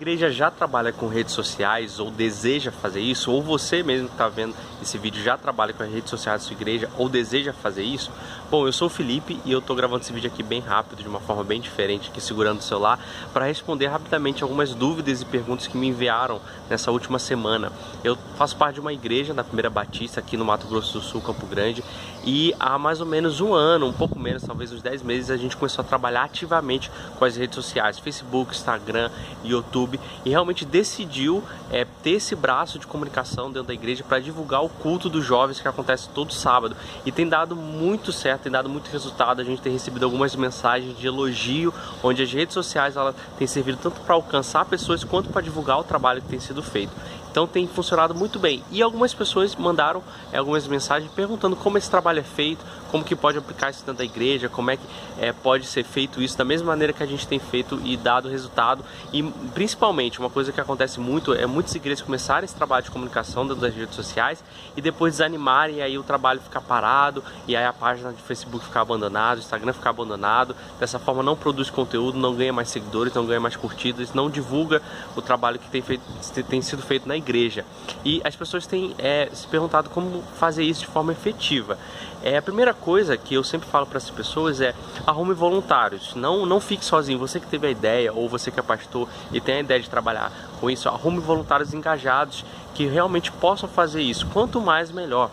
igreja já trabalha com redes sociais ou deseja fazer isso, ou você mesmo que está vendo esse vídeo já trabalha com as redes sociais da sua igreja ou deseja fazer isso, bom, eu sou o Felipe e eu estou gravando esse vídeo aqui bem rápido, de uma forma bem diferente, aqui segurando o celular, para responder rapidamente algumas dúvidas e perguntas que me enviaram nessa última semana. Eu faço parte de uma igreja na Primeira Batista aqui no Mato Grosso do Sul, Campo Grande, e há mais ou menos um ano, um pouco menos, talvez uns 10 meses, a gente começou a trabalhar ativamente com as redes sociais, Facebook, Instagram, YouTube, e realmente decidiu é, ter esse braço de comunicação dentro da igreja para divulgar o culto dos jovens que acontece todo sábado. E tem dado muito certo, tem dado muito resultado. A gente tem recebido algumas mensagens de elogio, onde as redes sociais ela tem servido tanto para alcançar pessoas quanto para divulgar o trabalho que tem sido feito. Então tem funcionado muito bem. E algumas pessoas mandaram é, algumas mensagens perguntando como esse trabalho é feito, como que pode aplicar isso dentro da igreja, como é que é, pode ser feito isso da mesma maneira que a gente tem feito e dado resultado. E principalmente, uma coisa que acontece muito é muitas igrejas começarem esse trabalho de comunicação dentro das redes sociais e depois desanimarem e aí o trabalho ficar parado e aí a página de Facebook ficar abandonada, o Instagram ficar abandonado. Dessa forma não produz conteúdo, não ganha mais seguidores, não ganha mais curtidas, não divulga o trabalho que tem, feito, tem sido feito na igreja. E as pessoas têm é, se perguntado como fazer isso de forma efetiva. É, a primeira coisa que eu sempre falo para as pessoas é arrume voluntários, não, não fique sozinho. Você que teve a ideia, ou você que é pastor e tem a ideia de trabalhar com isso, arrume voluntários engajados que realmente possam fazer isso. Quanto mais, melhor.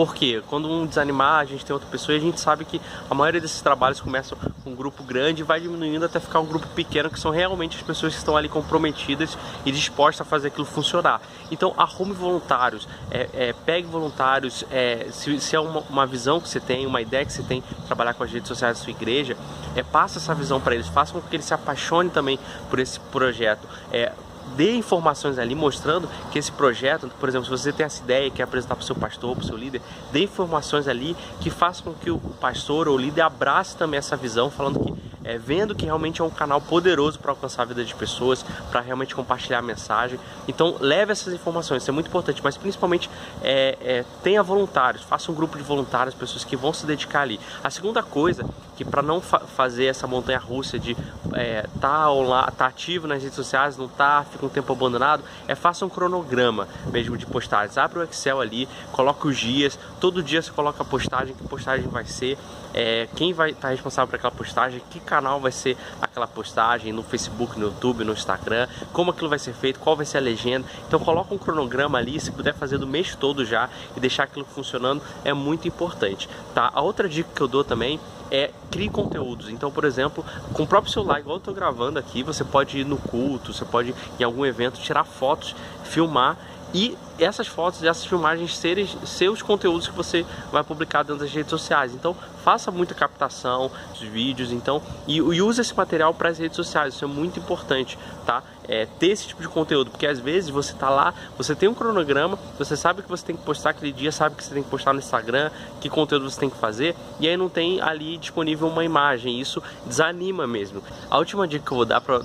Porque quando um desanimar, a gente tem outra pessoa e a gente sabe que a maioria desses trabalhos começam com um grupo grande e vai diminuindo até ficar um grupo pequeno, que são realmente as pessoas que estão ali comprometidas e dispostas a fazer aquilo funcionar. Então arrume voluntários, é, é, pegue voluntários, é, se, se, é uma, uma, visão que você tem, uma ideia que você tem, trabalhar com as redes sociais da sua igreja, é, passa essa visão para eles, faça com que eles se apaixonem também por esse projeto. É, dê informações ali mostrando que esse projeto, por exemplo, se você tem essa ideia e quer apresentar para o seu pastor, para o seu líder, dê informações ali que façam com que o pastor ou o líder abrace também essa visão, falando que é, vendo que realmente é um canal poderoso para alcançar a vida de pessoas, para realmente compartilhar a mensagem. Então leve essas informações, isso é muito importante, mas principalmente é, é, tenha voluntários, faça um grupo de voluntários, pessoas que vão se dedicar ali. A segunda coisa, que para não fa fazer essa montanha russa de é, tá, tá ativo nas redes sociais, não tá, fica um tempo abandonado, é faça um cronograma mesmo de postagens. Abre o Excel ali, coloca os dias, todo dia você coloca a postagem, que postagem vai ser, é, quem vai estar tá responsável por aquela postagem, que canal vai ser aquela postagem no Facebook, no YouTube, no Instagram, como aquilo vai ser feito, qual vai ser a legenda. Então coloca um cronograma ali, se puder fazer do mês todo já e deixar aquilo funcionando, é muito importante, tá? A outra dica que eu dou também é crie conteúdos. Então, por exemplo, com o próprio celular, igual eu estou gravando aqui, você pode ir no culto, você pode em algum evento tirar fotos, filmar e essas fotos, essas filmagens serem seus conteúdos que você vai publicar dentro das redes sociais. Então, faça muita captação dos vídeos, então, e, e use esse material para as redes sociais. Isso é muito importante, tá? É, ter esse tipo de conteúdo, porque às vezes você tá lá, você tem um cronograma, você sabe que você tem que postar aquele dia, sabe que você tem que postar no Instagram, que conteúdo você tem que fazer, e aí não tem ali disponível uma imagem. Isso desanima mesmo. A última dica que eu vou dar para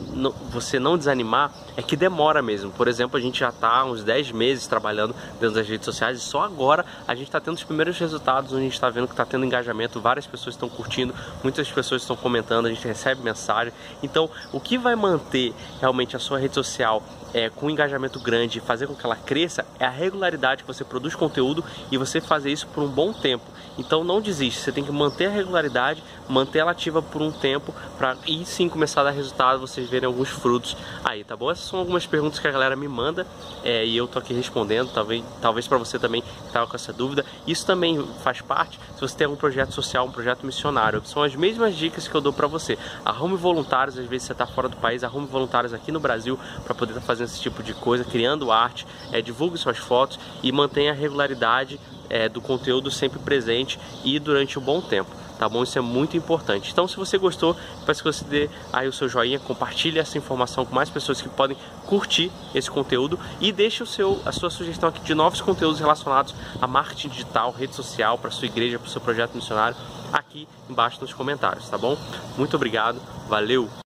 você não desanimar é que demora mesmo. Por exemplo, a gente já tá uns 10 meses trabalhando trabalhando dentro das redes sociais e só agora a gente está tendo os primeiros resultados, onde a gente está vendo que está tendo engajamento, várias pessoas estão curtindo, muitas pessoas estão comentando, a gente recebe mensagem. Então, o que vai manter realmente a sua rede social é, com um engajamento grande e fazer com que ela cresça é a regularidade que você produz conteúdo e você fazer isso por um bom tempo. Então não desiste, você tem que manter a regularidade, manter ela ativa por um tempo para aí sim começar a dar resultado, vocês verem alguns frutos aí, tá bom? Essas são algumas perguntas que a galera me manda é, e eu tô aqui respondendo, talvez, talvez para você também que tava com essa dúvida. Isso também faz parte se você tem algum projeto social, um projeto missionário. São as mesmas dicas que eu dou para você. Arrume voluntários, às vezes você está fora do país, arrume voluntários aqui no Brasil para poder estar tá fazendo esse tipo de coisa, criando arte, é, divulgue suas fotos e mantenha a regularidade é, do conteúdo sempre presente e durante um bom tempo. Tá bom? Isso é muito importante. Então, se você gostou, peço que você dê aí o seu joinha, compartilhe essa informação com mais pessoas que podem curtir esse conteúdo e deixe o seu, a sua sugestão aqui de novos conteúdos relacionados a marketing digital, rede social, para sua igreja, para o seu projeto missionário, aqui embaixo nos comentários, tá bom? Muito obrigado, valeu!